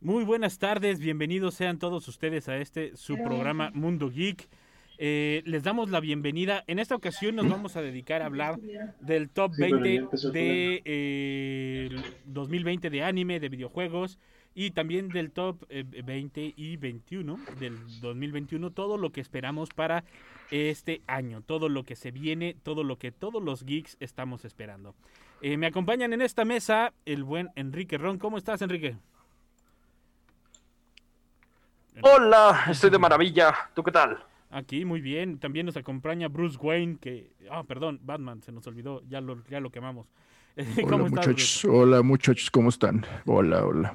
Muy buenas tardes, bienvenidos sean todos ustedes a este su programa Mundo Geek. Eh, les damos la bienvenida. En esta ocasión nos vamos a dedicar a hablar del top 20 de eh, 2020 de anime, de videojuegos y también del top eh, 20 y 21 del 2021. Todo lo que esperamos para este año, todo lo que se viene, todo lo que todos los geeks estamos esperando. Eh, me acompañan en esta mesa el buen Enrique Ron. ¿Cómo estás, Enrique? Hola, estoy de maravilla. ¿Tú qué tal? Aquí, muy bien. También nos acompaña Bruce Wayne, que... Ah, perdón, Batman, se nos olvidó. Ya lo, ya lo quemamos. Hola ¿Cómo estás, muchachos, Bruce? hola muchachos, ¿cómo están? Hola, hola.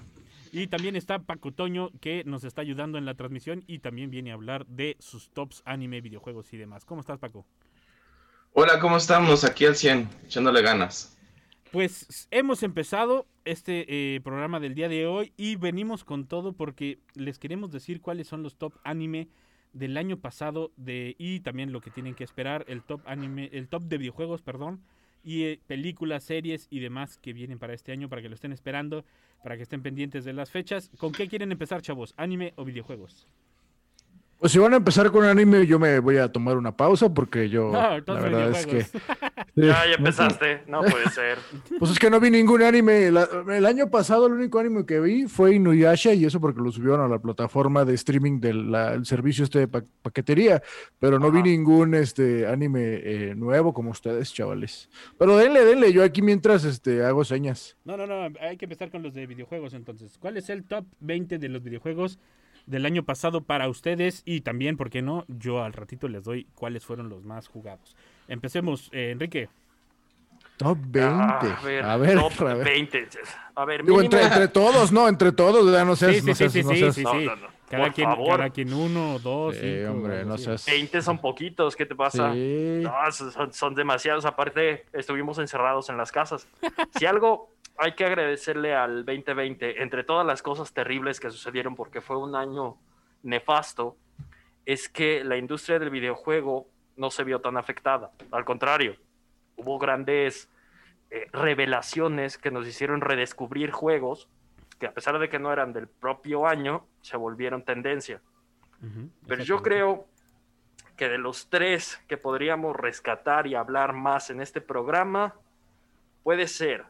Y también está Paco Toño, que nos está ayudando en la transmisión y también viene a hablar de sus tops anime, videojuegos y demás. ¿Cómo estás, Paco? Hola, ¿cómo estamos? Aquí al 100, echándole ganas. Pues hemos empezado este eh, programa del día de hoy y venimos con todo porque les queremos decir cuáles son los top anime del año pasado de y también lo que tienen que esperar el top anime el top de videojuegos perdón y eh, películas series y demás que vienen para este año para que lo estén esperando para que estén pendientes de las fechas. Con qué quieren empezar chavos anime o videojuegos Pues si van a empezar con anime, yo me voy a tomar una pausa porque yo, No, la entonces verdad es que... Ya, ya empezaste. No puede ser. Pues es que no vi ningún anime. La- el año pasado el único anime que vi fue Inuyasha y eso porque lo subieron a la plataforma de streaming del servicio este de pa- paquetería, pero no vi ningún este anime eh, nuevo como ustedes, chavales. Pero denle, denle, yo aquí mientras este hago señas. No, no, no, hay que empezar con los de videojuegos entonces. ¿Cuál es el top 20 de los videojuegos del año pasado para ustedes? Y también, ¿por qué no? Yo al ratito les doy cuáles fueron los más jugados. Empecemos, eh, Enrique. Top 20. Ah, a ver, top a ver. 20. A ver, Digo, mínimo- entre, entre todos, ¿no? Entre todos, ya no seas, Sí, sí, no sí, seas, sí, no sí, seas- sí, No, sí. no, no. Cada Por quien, favor. cada quien uno, dos, Sí, cinco, hombre, no seas- 20 son poquitos. ¿Qué te pasa? Sí. No, son, son demasiados. Aparte, estuvimos encerrados en las casas. Si algo hay que agradecerle al 2020, entre todas las cosas terribles que sucedieron, porque fue un año nefasto, es que la industria del videojuego no se vio tan afectada. Al contrario, hubo grandes eh, revelaciones que nos hicieron redescubrir juegos que a pesar de que no eran del propio año, se volvieron tendencia. Ujú, Pero yo creo que de los tres que podríamos rescatar y hablar más en este programa, puede ser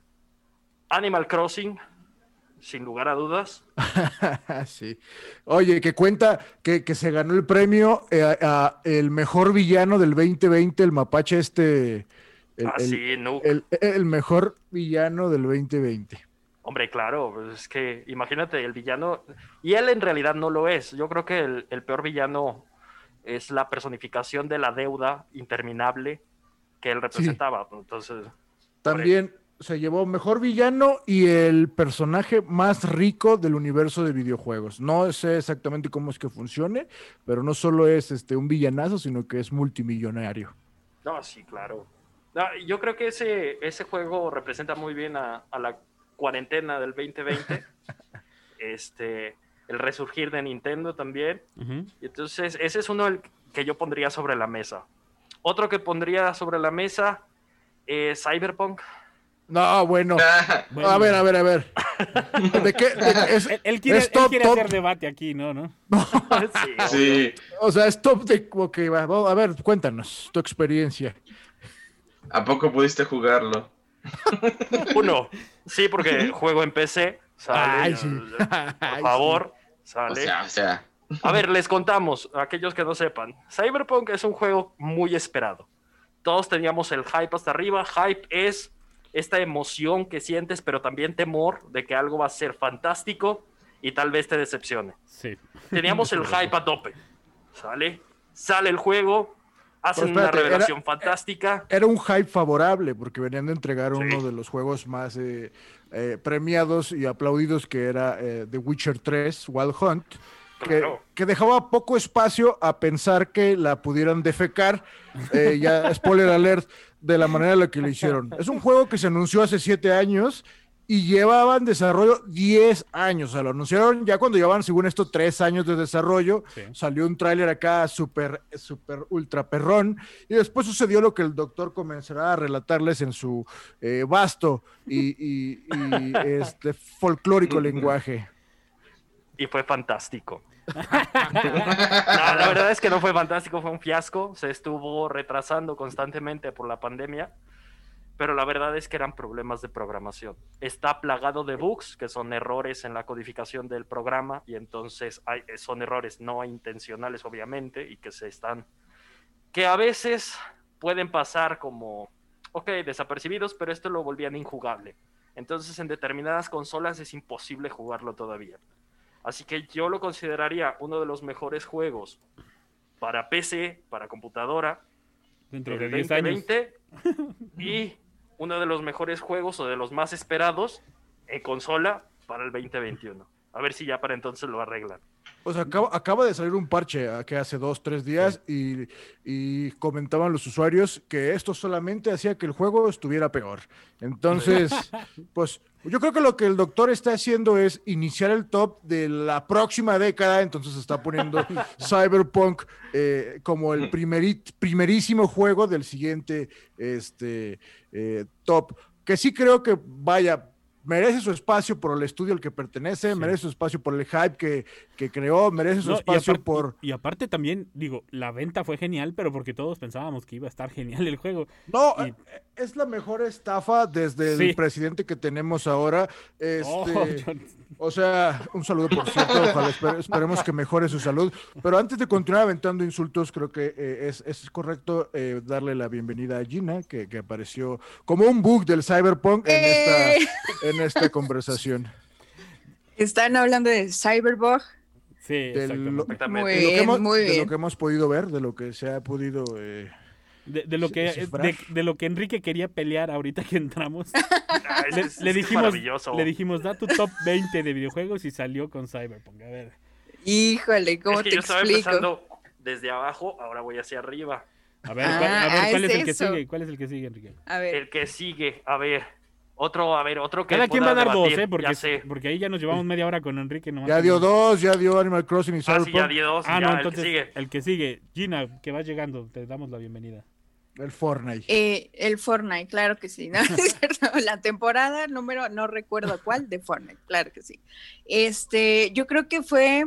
Animal Crossing, sin lugar a dudas. sí. Oye, que cuenta que, que se ganó el premio eh, a, el mejor villano del 2020, el mapache este. El, Ah, el- sí, el- el mejor villano del 2020. Hombre, claro, pues es que imagínate, el villano, y él en realidad no lo es. Yo creo que el, el peor villano es la personificación de la deuda interminable que él representaba. Entonces, También se llevó mejor villano y el personaje más rico del universo de videojuegos. No sé exactamente cómo es que funcione, pero no solo es este un villanazo, sino que es multimillonario. No, sí, claro. No, yo creo que ese, ese juego representa muy bien a, a la cuarentena del 2020. este, el resurgir de Nintendo también. Entonces, ese es uno que yo pondría sobre la mesa. Otro que pondría sobre la mesa es Cyberpunk. No, bueno. Bueno. A ver, a ver, a ver. ¿De qué? de qué- es- Él, él quiere, es él quiere top. hacer debate aquí, ¿no? ¿no? Sí, Sí, O sea, es top de. Ok, va, a ver, cuéntanos tu experiencia. ¿a poco pudiste jugarlo? Uno, sí, porque juego en PC. Sale, Ay, sí. Por Ay, favor, O sale. sea, o sea, A ver, les contamos, a aquellos que no sepan. Cyberpunk es un juego muy esperado. Todos teníamos el hype hasta arriba. Hype es esta emoción que sientes, pero también temor de que algo va a ser fantástico y tal vez te decepcione. Sí. Teníamos el hype a tope. ¿Sale? Sale el juego, hacen una era- revelación fantástica. Era un hype favorable porque venían de entregar Sí. uno de los juegos más eh, eh, premiados y aplaudidos que era eh, The Witcher 3, Wild Hunt, que, Claro. que dejaba poco espacio a pensar que la pudieran defecar. eh, ya, spoiler alert, de la manera en la que lo hicieron. Es un juego que se anunció hace siete años y llevaba en desarrollo 10 años. O sea, lo anunciaron ya cuando llevaban, según esto, tres años de desarrollo. Sí. Salió un tráiler acá súper, súper ultra perrón. Y después sucedió lo que el doctor comenzará a relatarles en su eh, vasto y, y- y, este, folclórico lenguaje. Y fue fantástico. La verdad es que no fue fantástico, fue un fiasco. Se estuvo retrasando constantemente por la pandemia. Pero la verdad es que eran problemas de programación. Está plagado de bugs, que son errores en la codificación del programa, y entonces hay, son errores no intencionales, obviamente, y que se están. que a veces pueden pasar como, ok, desapercibidos, pero esto lo volvían injugable. Entonces, en determinadas consolas es imposible jugarlo todavía. Así que yo lo consideraría uno de los mejores juegos para PC, para computadora, Dentro de 10 años. 2020 y uno de los mejores juegos o de los más esperados en consola para el 2021. A ver si ya para entonces lo arreglan. O sea, acaba, acaba de salir un parche ah, que hace dos, tres días y, y comentaban los usuarios que esto solamente hacía que el juego estuviera peor. Entonces, pues yo creo que lo que el doctor está haciendo es iniciar el top de la próxima década, entonces está poniendo Cyberpunk eh, como el primerit- primerísimo juego del siguiente este, eh, top, que sí creo que vaya. Merece su espacio por el estudio al que pertenece, Sí. merece su espacio por el hype que, que creó, merece su No, y, espacio aparte, por... y aparte también, digo, la venta fue genial, pero porque todos pensábamos que iba a estar genial el juego. No, y- eh, es la mejor estafa desde Sí. el presidente que tenemos ahora. Este, Oh, yo- O sea, un saludo por cierto, ojalá esper- esperemos que mejore su salud. Pero antes de continuar aventando insultos, creo que eh, es, es correcto eh, darle la bienvenida a Gina, que, que apareció como un bug del Cyberpunk en, ¡Eh! esta, en esta conversación. Están hablando de Cyberbug. sí, De lo, exactamente. Muy de lo que hemos, muy de lo bien. que hemos podido ver, de lo que se ha podido... eh, De, de lo que, descifrar. de, de lo que Enrique quería pelear ahorita que entramos. Ah, es- le, es- le es dijimos, le dijimos, da tu top 20 de videojuegos y salió con Cyberpunk. A ver. Híjole, ¿cómo es que te yo estaba explico? empezando desde abajo, ahora voy hacia arriba. A ver, Ah, cuál, a ver, ah, ¿cuál es es, el que sigue? ¿Cuál es el que sigue, Enrique? A ver, El que sigue, a ver, otro, a ver, otro que Cada quien va a dar dos, ¿eh? Porque, ya sé. porque ahí ya nos llevamos media hora con Enrique. nomás ya dio dos, ya dio Animal Crossing y Ah, sí, ya dio dos, Ah, ya, no, el entonces que sigue. el que sigue. Gina, que va llegando, te damos la bienvenida. El Fortnite. eh, el Fortnite, claro que sí. La temporada número, no recuerdo cuál, de Fortnite, claro que sí. Este, yo creo que fue,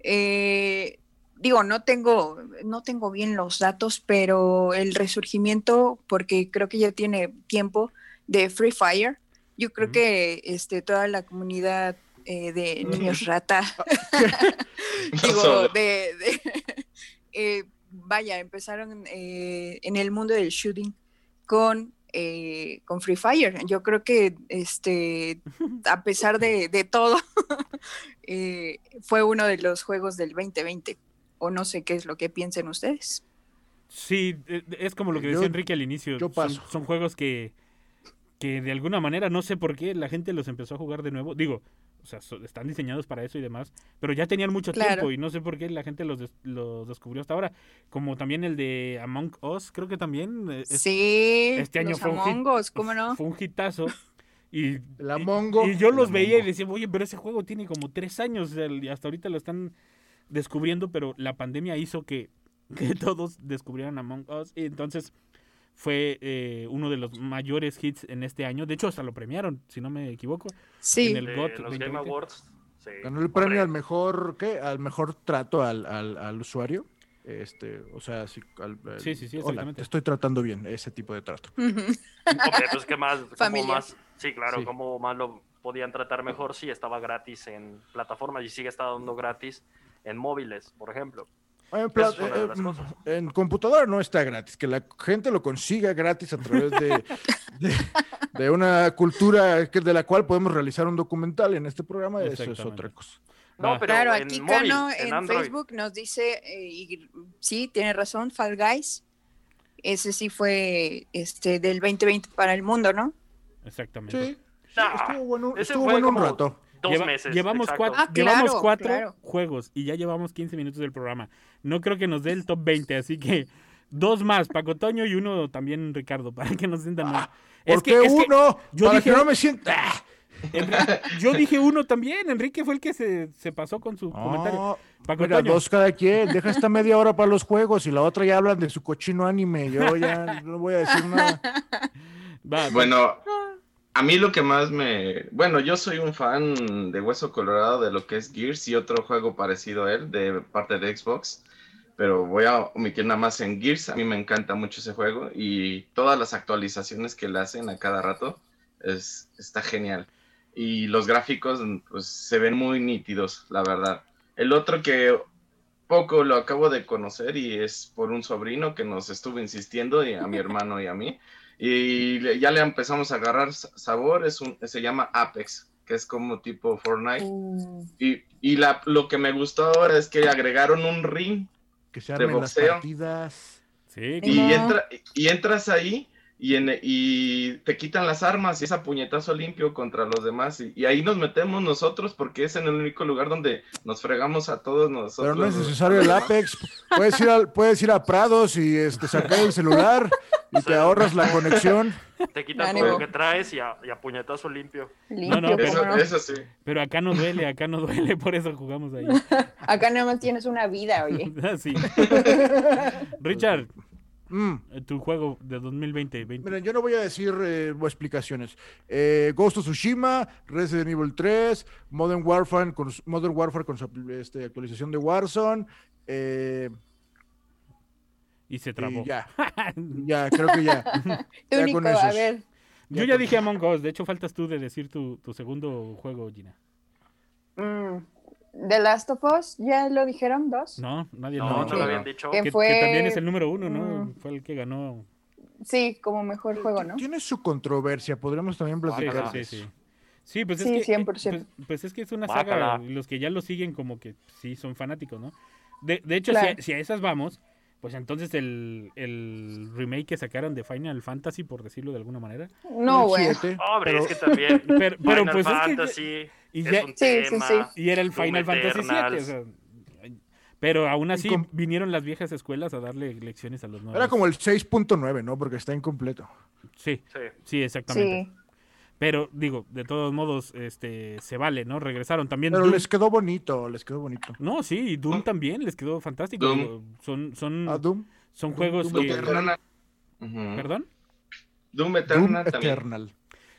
eh, digo, no tengo, no tengo bien los datos, pero el resurgimiento, porque creo que ya tiene tiempo, de Free Fire. Yo creo que este, toda la comunidad eh, de niños rata digo, de, de- eh, vaya, empezaron eh, en el mundo del shooting con, eh, con Free Fire. Yo creo que este, a pesar de, de todo, eh, fue uno de los juegos del 2020. O no sé qué es lo que piensen ustedes. Sí, eh, es como lo que decía Yo- Enrique al inicio. yo Son- paso. Son, juegos que, que de alguna manera, no sé por qué, la gente los empezó a jugar de nuevo. Digo, o sea, so- están diseñados para eso y demás, pero ya tenían mucho Claro. tiempo y no sé por qué la gente los, des- los descubrió hasta ahora. Como también el de Among Us, creo que también. eh, es- sí, este año los fue un hit. Among Us, ¿cómo no? Fue un hitazo. Y, El Amongo. y, y yo los veía y decía, oye, pero ese juego tiene como tres años y hasta ahorita lo están descubriendo, pero la pandemia hizo que, que todos descubrieran Among Us y entonces fue eh, uno de los mayores hits en este año. De hecho, hasta lo premiaron, si no me equivoco. Sí, en el GOT los 2020. Game Awards. sí. Ganó el premio Hombre, al mejor, ¿qué? Al mejor trato al, al, al usuario. Este, o sea, sí, al- al- Sí, sí, sí, hola, exactamente. estoy tratando bien ese tipo de trato. Hombre, pues más, cómo Familiar. más, sí, claro, Sí. cómo más lo podían tratar mejor si estaba gratis en plataformas y sigue estando gratis en móviles, por ejemplo. En, eh, cosas. en computadora no está gratis, que la gente lo consiga gratis a través de, de, de una cultura que, de la cual podemos realizar un documental en este programa, eso es otra cosa. No, pero Claro, en aquí móvil, Cano en Android. Facebook nos dice, eh, y sí, tiene razón, Fall Guys. Ese sí fue este del 2020 para el mundo, ¿no? Exactamente. Sí, sí, Nah, estuvo bueno, estuvo bueno un rato. Dos Lleva- meses. Llevamos, exacto. cuatro, Ah, llevamos claro, cuatro claro. juegos y ya llevamos 15 minutos del programa. No creo que nos dé el top 20, así que dos más, Paco Toño y uno también Ricardo, para que nos sientan mal. ¿Por qué uno? yo Para dije- que no me sienta. ¡Ah! Yo dije uno también, Enrique fue el que se, se pasó con su comentario. No, Paco mira, Toño. dos cada quien. Deja esta media hora para los juegos y la otra ya hablan de su cochino anime. Yo ya no voy a decir nada. Va, Bueno, a mí lo que más me... Bueno, yo soy un fan de Hueso Colorado de lo que es Gears y otro juego parecido a él de parte de Xbox. Pero voy a omitir nada más en Gears. A mí me encanta mucho ese juego y todas las actualizaciones que le hacen a cada rato es, está genial. Y los gráficos pues, se ven muy nítidos, la verdad. El otro que poco lo acabo de conocer y es por un sobrino que nos estuvo insistiendo y a mi hermano y a mí. Y ya le empezamos a agarrar sa- sabor, es un, se llama Apex, que es como tipo Fortnite. Mm. Y, y la, lo que me gustó ahora es que agregaron un ring Que se De armen las partidas. Sí, y, entra, y entras ahí y, en- y te quitan las armas y es a puñetazo limpio contra los demás. Y, y ahí nos metemos nosotros porque es en el único lugar donde nos fregamos a todos nosotros. Pero no es necesario el Apex. Puedes ir, al, puedes ir a Prados y este, sacar el celular y te ahorras la conexión. Te quitan Ánimo. todo lo que traes y a, y a puñetazo limpio. Limpio, no, ¿cómo Eso, no? eso sí. pero acá no duele, acá no duele, por eso jugamos ahí. Acá nada más tienes una vida, oye. Sí. Richard, Mm. eh, tu juego de 2020. 20. Miren, yo no voy a decir eh, explicaciones. Eh, Ghost of Tsushima, Resident Evil 3, Modern Warfare con, su- Modern Warfare con su este, actualización de Warzone. eh, Y se y trabó. ya, ya, creo que ya. Ya Único, con a esos. ver. Yo ya dije Among Us, de hecho faltas tú de decir tu, tu segundo juego, Gina. mm, The Last of Us, ¿ya lo dijeron dos? No, nadie No, lo no lo habían dicho. Que Que, fue- que también es el número uno, ¿no? Mm. Fue el que ganó. Sí, como mejor juego, ¿no? Tiene su controversia, podríamos también platicar. sí, sí, sí. Sí, pues Sí, es que, eh, 100%. Pues, pues es que es una Guácala. saga, y los que ya lo siguen como que sí son fanáticos, ¿no? De, de hecho, Claro. si, a, si a esas vamos, pues entonces el, el remake que sacaron de Final Fantasy, por decirlo de alguna manera. No, güey. Hombre, pero- es que también. Pero, pero Final pues es que... Y es ya- un Sí, sí, tema. sí. Y era el Final Fantasy VII. Eternals. o sea, pero aún así vinieron las viejas escuelas a darle lecciones a los nuevos. Era como el 6.9, ¿no? Porque está incompleto. Sí, Sí. sí, exactamente. Sí. Pero digo, de todos modos, este, se vale, ¿no? Regresaron también. Pero Doom- les quedó bonito, les quedó bonito. No, sí, y Doom también les quedó fantástico. Doom. Son, son, Doom, son Doom- juegos Doom que... Eternal. ¿Perdón? Doom Doom Eternal también.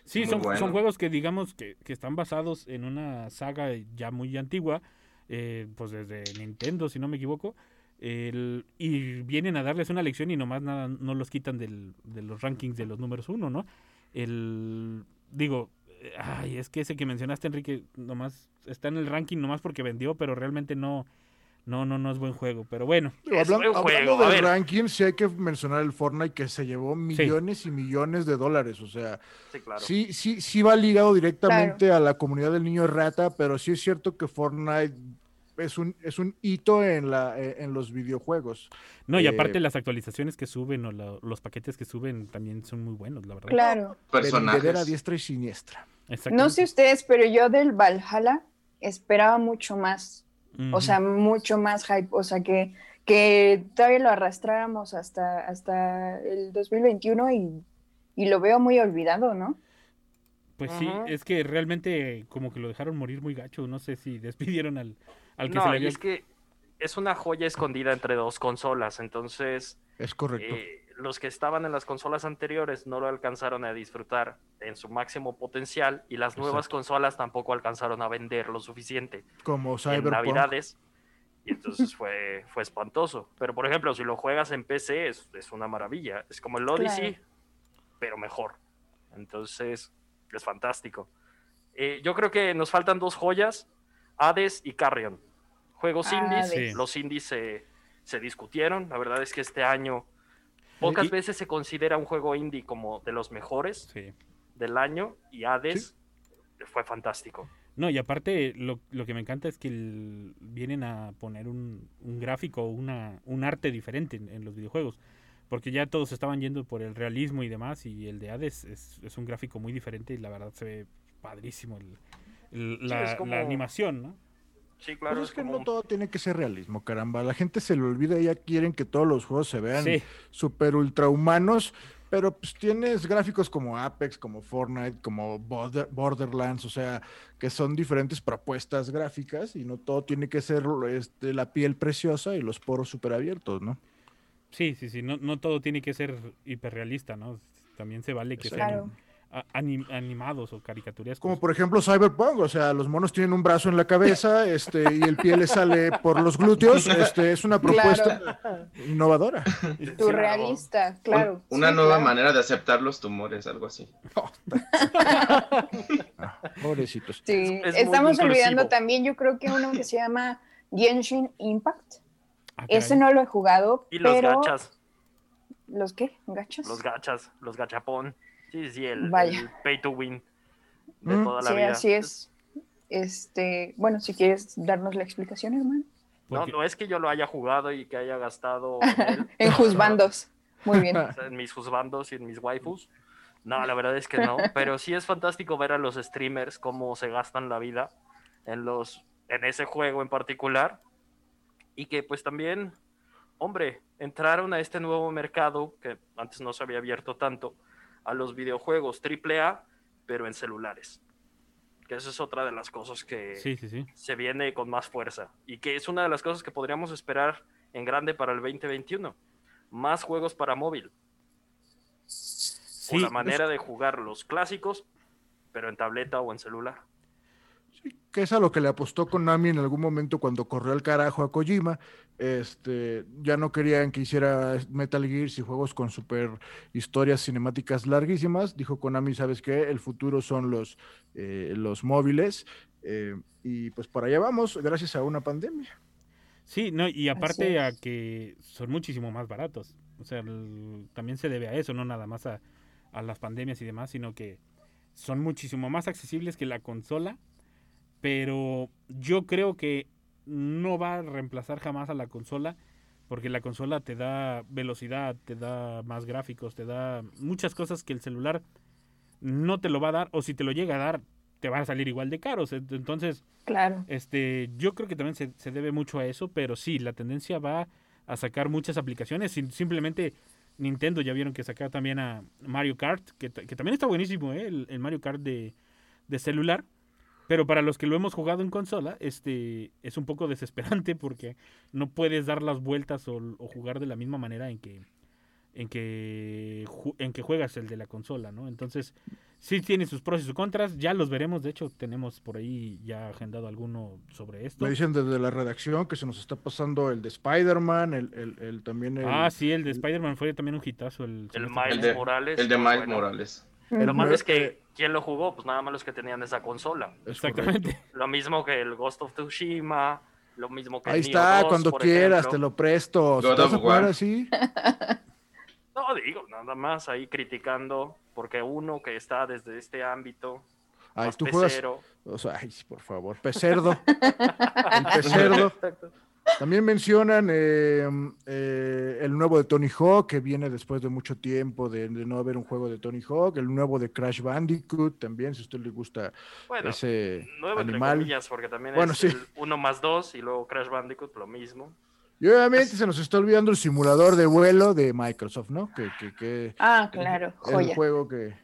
Sí, son, bueno. son juegos que digamos que, que están basados en una saga ya muy antigua, eh, pues desde Nintendo, si no me equivoco, el- y vienen a darles una lección y nomás nada, no los quitan del- de los rankings de los números uno, ¿no? El, digo, ay, es que ese que mencionaste, Enrique, nomás está en el ranking nomás porque vendió, pero realmente no, no, no, no es buen juego. Pero bueno, Es buen hablando juego, a del ver. ranking, sí hay que mencionar el Fortnite que se llevó millones y millones de dólares. O sea, Sí, claro. sí, sí, sí va ligado directamente a la comunidad del niño rata, pero sí es cierto que Fortnite es un, es un hito en, la, eh, en los videojuegos. no, y Eh, aparte las actualizaciones que suben o la- los paquetes que suben también son muy buenos, la verdad. Claro. Personajes. diestra y siniestra. No sé ustedes, pero yo del Valhalla esperaba mucho más. O sea, mucho más hype. O sea, que, que todavía lo arrastráramos hasta, hasta el 2021 y, y lo veo muy olvidado, ¿no? Pues sí, es que realmente como que lo dejaron morir muy gacho. No sé si despidieron al, al que no, se le y había... es que es una joya escondida entre dos consolas, entonces Es correcto. eh, los que estaban en las consolas anteriores no lo alcanzaron a disfrutar en su máximo potencial y las nuevas Exacto. consolas tampoco alcanzaron a vender lo suficiente Como en Cyberpunk. navidades y entonces fue, fue espantoso. Pero por ejemplo, si lo juegas en PC es, es una maravilla, es como el Odyssey, Claro. pero mejor. Entonces es fantástico. Eh, yo creo que nos faltan dos joyas, Hades y Carrion. Juegos indies, Hades. Sí. los indies se, se discutieron, la verdad es que este año pocas Y- veces se considera un juego indie como de los mejores Sí. del año y Hades fue fantástico. No, y aparte lo, lo que me encanta es que el- vienen a poner un, un gráfico, una, un arte diferente en, en los videojuegos. Porque ya todos estaban yendo por el realismo y demás, y el de Hades es, es un gráfico muy diferente y la verdad se ve padrísimo el, el- la, como- la animación, ¿no? Sí, Pues claro. es es que como no un- todo tiene que ser realismo, caramba. La gente se le olvida, ya quieren que todos los juegos se vean Sí. super ultra humanos, pero pues tienes gráficos como Apex, como Fortnite, como Border- Borderlands, o sea, que son diferentes propuestas gráficas y no todo tiene que ser este, la piel preciosa y los poros super abiertos, ¿no? Sí, sí, sí, no, no todo tiene que ser hiperrealista, ¿no? También se vale que sean Claro. a- anim- animados o caricaturescos. Como por ejemplo Cyberpunk, o sea, los monos tienen un brazo en la cabeza este, y el pie le sale por los glúteos, este, es una propuesta innovadora. Surrealista, claro. Un- una sí, nueva claro. manera de aceptar los tumores, algo así. Ah, pobrecitos. Sí, Es estamos olvidando también, yo creo que uno que se llama Genshin Impact. Ah, caray. Ese no lo he jugado, Y los pero gachas, ¿los qué? ¿Gachas? los gachas, los gachapón. Sí, sí, el, Vaya. el pay to win de Mm. toda la sí, vida. así es. Este, bueno, si quieres darnos la explicación, hermano. No, es que yo lo haya jugado y que haya gastado en Juzbandos. Muy bien. en mis juzbandos y en mis waifus. No, la verdad es que no, pero sí es fantástico ver a los streamers cómo se gastan la vida en los en ese juego en particular y que pues también, hombre, entraron a este nuevo mercado que antes no se había abierto tanto a los videojuegos AAA, pero en celulares. Que esa es otra de las cosas que Sí, sí, sí. se viene con más fuerza y que es una de las cosas que podríamos esperar en grande para el 2021. Más juegos para móvil. O la manera de jugar los clásicos, pero en tableta o en celular. Que es a lo que le apostó Konami en algún momento cuando corrió al carajo a Kojima. Este, ya no querían que hiciera Metal Gear y juegos con super historias cinemáticas larguísimas. Dijo Konami, ¿sabes qué? El futuro son los, eh, los móviles. eh, y pues para allá vamos, gracias a una pandemia. Sí, no, y aparte a que son muchísimo más baratos. O sea, el- también se debe a eso, no nada más a, a las pandemias y demás, sino que son muchísimo más accesibles que la consola. Pero yo creo que no va a reemplazar jamás a la consola, porque la consola te da velocidad, te da más gráficos, te da muchas cosas que el celular no te lo va a dar, o si te lo llega a dar, te van a salir igual de caros. Entonces, Claro. este, yo creo que también se, se debe mucho a eso, pero sí, la tendencia va a sacar muchas aplicaciones. Sim- Simplemente Nintendo ya vieron que sacar también a Mario Kart, que, que también está buenísimo, ¿eh? el, el Mario Kart de, de celular. Pero para los que lo hemos jugado en consola, este es un poco desesperante porque no puedes dar las vueltas o, o jugar de la misma manera en que en que en que juegas el de la consola, ¿no? Entonces, sí tiene sus pros y sus contras, ya los veremos, de hecho tenemos por ahí ya agendado alguno sobre esto. Me dicen desde la redacción que se nos está pasando el de Spider-Man, el, el, el también el... Ah, sí, el de Spider-Man fue también un hitazo el El Miles El de- Morales. El de Miles bueno. Morales. Lo malo es que, ¿quién lo jugó? Pues nada más los que tenían esa consola. Exactamente. Lo mismo que el Ghost of Tsushima, lo mismo que Ahí el está, 2, cuando quieras, ejemplo. te lo presto. Te vas a jugar así, No, digo, nada más ahí criticando, porque uno que está desde este ámbito, ay, más tú juegas, pecero, o sea, ay, por favor, pecerdo. el pecerdo. También mencionan eh, eh, el nuevo de Tony Hawk, que viene después de mucho tiempo de, de no haber un juego de Tony Hawk, el nuevo de Crash Bandicoot, también, si a usted le gusta bueno, ese nuevo entre animal. comillas, porque también Bueno, es sí. el 1 más 2 y luego Crash Bandicoot, lo mismo. Y obviamente se nos está olvidando el simulador de vuelo de Microsoft, ¿no? Que, que, que Ah, claro, el joya. juego que,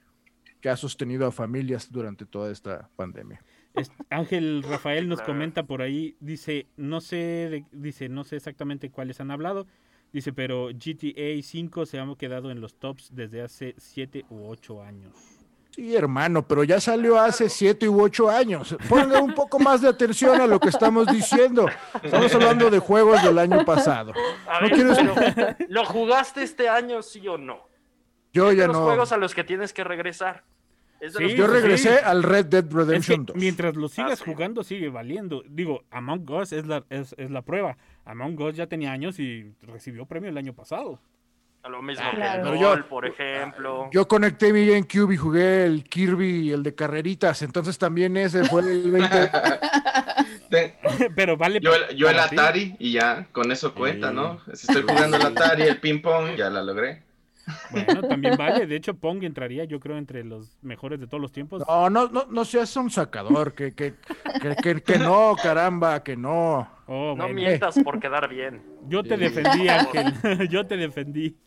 que ha sostenido a familias durante toda esta pandemia. Es- Ángel Rafael nos comenta por ahí, dice, no sé, de- dice, no sé exactamente cuáles han hablado, dice, pero GTA 5 se ha quedado en los tops desde hace 7 u 8 años. Sí, hermano, pero ya salió hace siete u ocho años. Pongan un poco más de atención a lo que estamos diciendo. Estamos hablando de juegos del año pasado. A No ver, quieres- pero, ¿lo jugaste este año, sí o no? Yo ya los no. juegos a los que tienes que regresar. Sí, Yo regresé sí. al Red Dead Es Redemption que 2. mientras lo sigas Ah, sí. jugando sigue valiendo. Digo, Among Us es la, es, es la prueba. Among Us ya tenía años y recibió premio el año pasado. lo mismo Ah, que el Pero yo- por ejemplo. Yo conecté mi GameCube y jugué el Kirby y el de carreritas, entonces también ese fue el 20. Te- Pero vale Yo, el- yo el para ti. Atari y ya, con eso cuenta, Sí. ¿no? Si estoy jugando el Atari, el ping pong, ya la logré. Bueno, también vale. De hecho, Pong entraría, yo creo, entre los mejores de todos los tiempos. No, no, no, no seas un sacador, que, que, que, que, que no, caramba, que no. Oh, No bueno. mientas por quedar bien. Yo te Sí. defendí, Ángel. yo te defendí.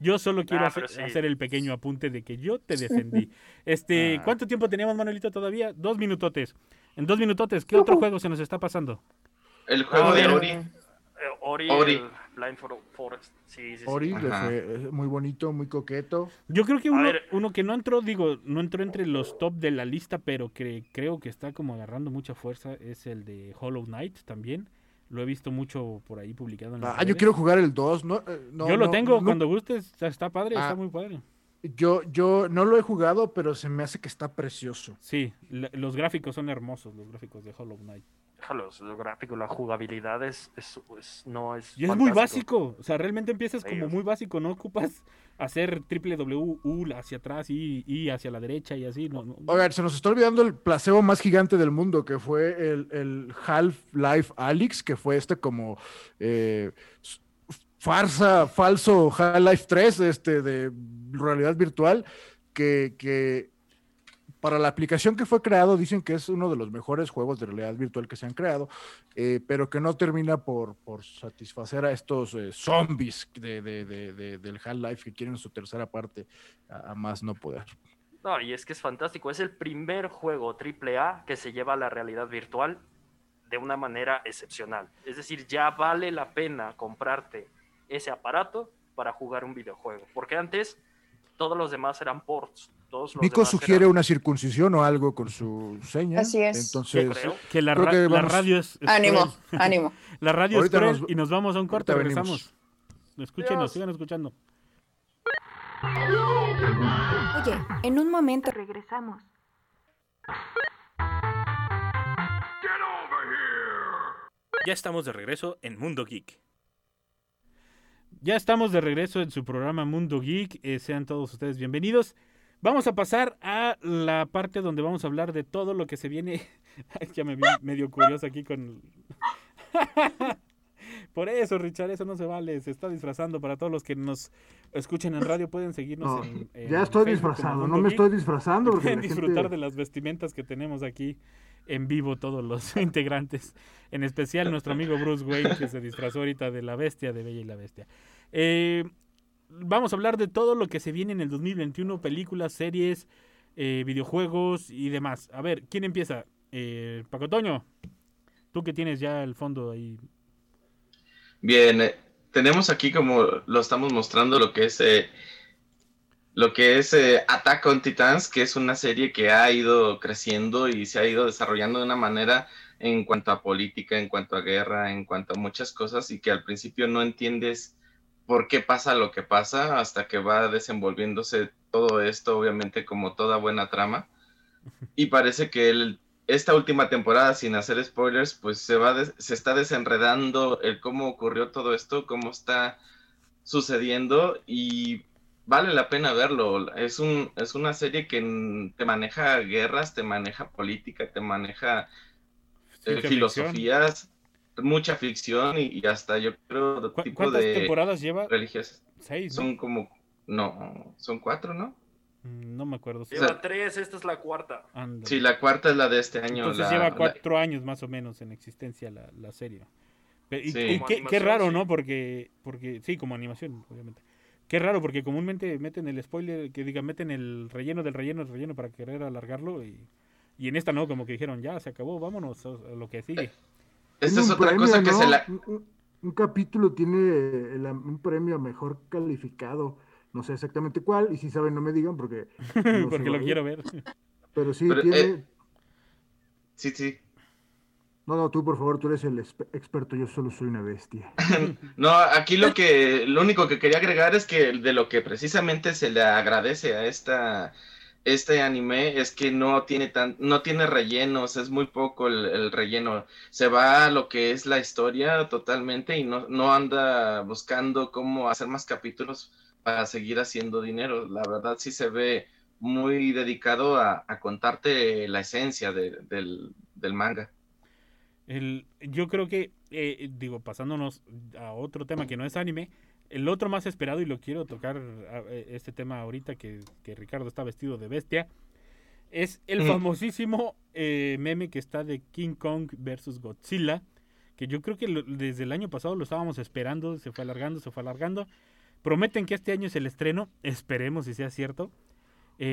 Yo solo quiero hacer, pero sí. hacer el pequeño apunte de que yo te defendí. Este, Ah. ¿cuánto tiempo teníamos, Manuelito, todavía? Dos minutotes. En dos minutotes, ¿qué otro juego se nos está pasando? El juego Ah, de. Ori. Eh, Ori, Ori. el Blind For- Forest. Sí, sí, sí. Ori, fue muy bonito, muy coqueto. Yo creo que uno, ver. uno que no entró, digo, no entró entre los top de la lista, pero que creo que está como agarrando mucha fuerza, es el de Hollow Knight también. Lo he visto mucho por ahí publicado en Ah, yo redes. quiero jugar el 2. No, eh, no, Yo lo no, tengo, no- cuando gustes, está, está padre, Ah. está muy padre. Yo, yo no lo he jugado, pero se me hace que está precioso. Sí, los gráficos son hermosos, los gráficos de Hollow Knight. Déjalos, lo gráfico, la jugabilidad es, es- es- no es. Y es muy básico, o sea, realmente empiezas Sí, como muy básico, no ocupas hacer triple W, U hacia atrás y, y hacia la derecha y así. No, no. Oigan, se nos está olvidando el placebo más gigante del mundo, que fue el, el Half-Life Alyx, que fue este como eh, farsa, falso Half-Life 3 este, de realidad virtual, que, para la aplicación que fue creado dicen que es uno de los mejores juegos de realidad virtual que se han creado, eh, pero que no termina por, satisfacer a estos eh, zombies de- del Half-Life que quieren su tercera parte a- a más no poder. No, y es que es fantástico. Es el primer juego AAA que se lleva a la realidad virtual de una manera excepcional. Es decir, ya vale la pena comprarte ese aparato para jugar un videojuego. Porque antes todos los demás eran ports. Todos los demás sugiere eran- una circuncisión o algo con su seña. Así es. Entonces, creo. Que la, creo ra- que la vamos- radio es, es Ánimo, cruel. ánimo. La radio Ahorita es cruel nos- y nos vamos a un corte, regresamos. Escúchenos, Dios. sigan escuchando. Oye, en un momento regresamos. Ya estamos de regreso en Mundo Geek. Ya estamos de regreso en su programa Mundo Geek. eh, sean todos ustedes bienvenidos. Vamos a pasar a la parte donde vamos a hablar de todo lo que se viene. Ya me vi medio curioso aquí con. Por eso, Richard, eso no se vale. Se está disfrazando. Para todos los que nos escuchen en radio, pueden seguirnos No, en, en ya estoy Facebook disfrazado, no me Geek. estoy disfrazando porque Pueden disfrutar gente- de las vestimentas que tenemos aquí en vivo todos los integrantes. En especial nuestro amigo Bruce Wayne, que se disfrazó ahorita de la bestia, de Bella y la Bestia. Eh, vamos a hablar de todo lo que se viene en el 2021, películas, series, eh, videojuegos y demás. A ver, ¿quién empieza? Eh, Paco Toño, tú que tienes ya el fondo ahí. Bien, eh, tenemos aquí como lo estamos mostrando lo que es lo que es eh, Attack on Titans, que es una serie que ha ido creciendo y se ha ido desarrollando de una manera en cuanto a política, en cuanto a guerra, en cuanto a muchas cosas y que al principio no entiendes por qué pasa lo que pasa hasta que va desenvolviéndose todo esto, obviamente como toda buena trama. Y parece que el, esta última temporada, sin hacer spoilers, pues se, va des- se está desenredando el cómo ocurrió todo esto, cómo está sucediendo y vale la pena verlo. Es, un, es una serie que te maneja guerras, te maneja política, te maneja eh, filosofías, mucha ficción y, y hasta yo creo de ¿Cu- tipo ¿Cuántas de temporadas lleva? religiosas. Seis, ¿no? Son como, no, son cuatro, ¿no? Mm, No me acuerdo. sea, Lleva tres, esta es la cuarta. Sí, la cuarta es la de este año. Entonces la- lleva la- cuatro años más o menos en existencia la, la serie. Y, Sí. y qué, raro, sí. ¿no? Porque, porque, sí, como animación, obviamente. Qué raro, porque comúnmente meten el spoiler, que diga, meten el relleno del relleno del relleno para querer alargarlo y, y en esta no, como que dijeron, ya, se acabó, vámonos a, a lo que sigue. Esta Tiene es un otra premio, cosa que ¿no? se la... Un, capítulo tiene el- un premio mejor calificado. No sé exactamente cuál, y si saben no me digan porque... no porque lo quiero ver. Pero sí, Pero, tiene... eh, Sí, sí. No, no, tú por favor, tú eres el experto, yo solo soy una bestia. No, aquí lo que, lo único que quería agregar es que de lo que precisamente se le agradece a esta, este anime es que no tiene tan, no tiene rellenos, es muy poco el, el relleno. Se va a lo que es la historia totalmente y no, no anda buscando cómo hacer más capítulos para seguir haciendo dinero. La verdad sí se ve muy dedicado a, contarte la esencia de- del, del manga. El, yo creo que, eh, digo, pasándonos a otro tema que no es anime, el otro más esperado, y lo quiero tocar a- eh, este tema ahorita que, que Ricardo está vestido de bestia, es el Mm. famosísimo eh, meme que está de King Kong versus Godzilla, que yo creo que lo- desde el año pasado lo estábamos esperando, se fue alargando, se fue alargando. Prometen que este año es el estreno, esperemos si sea cierto.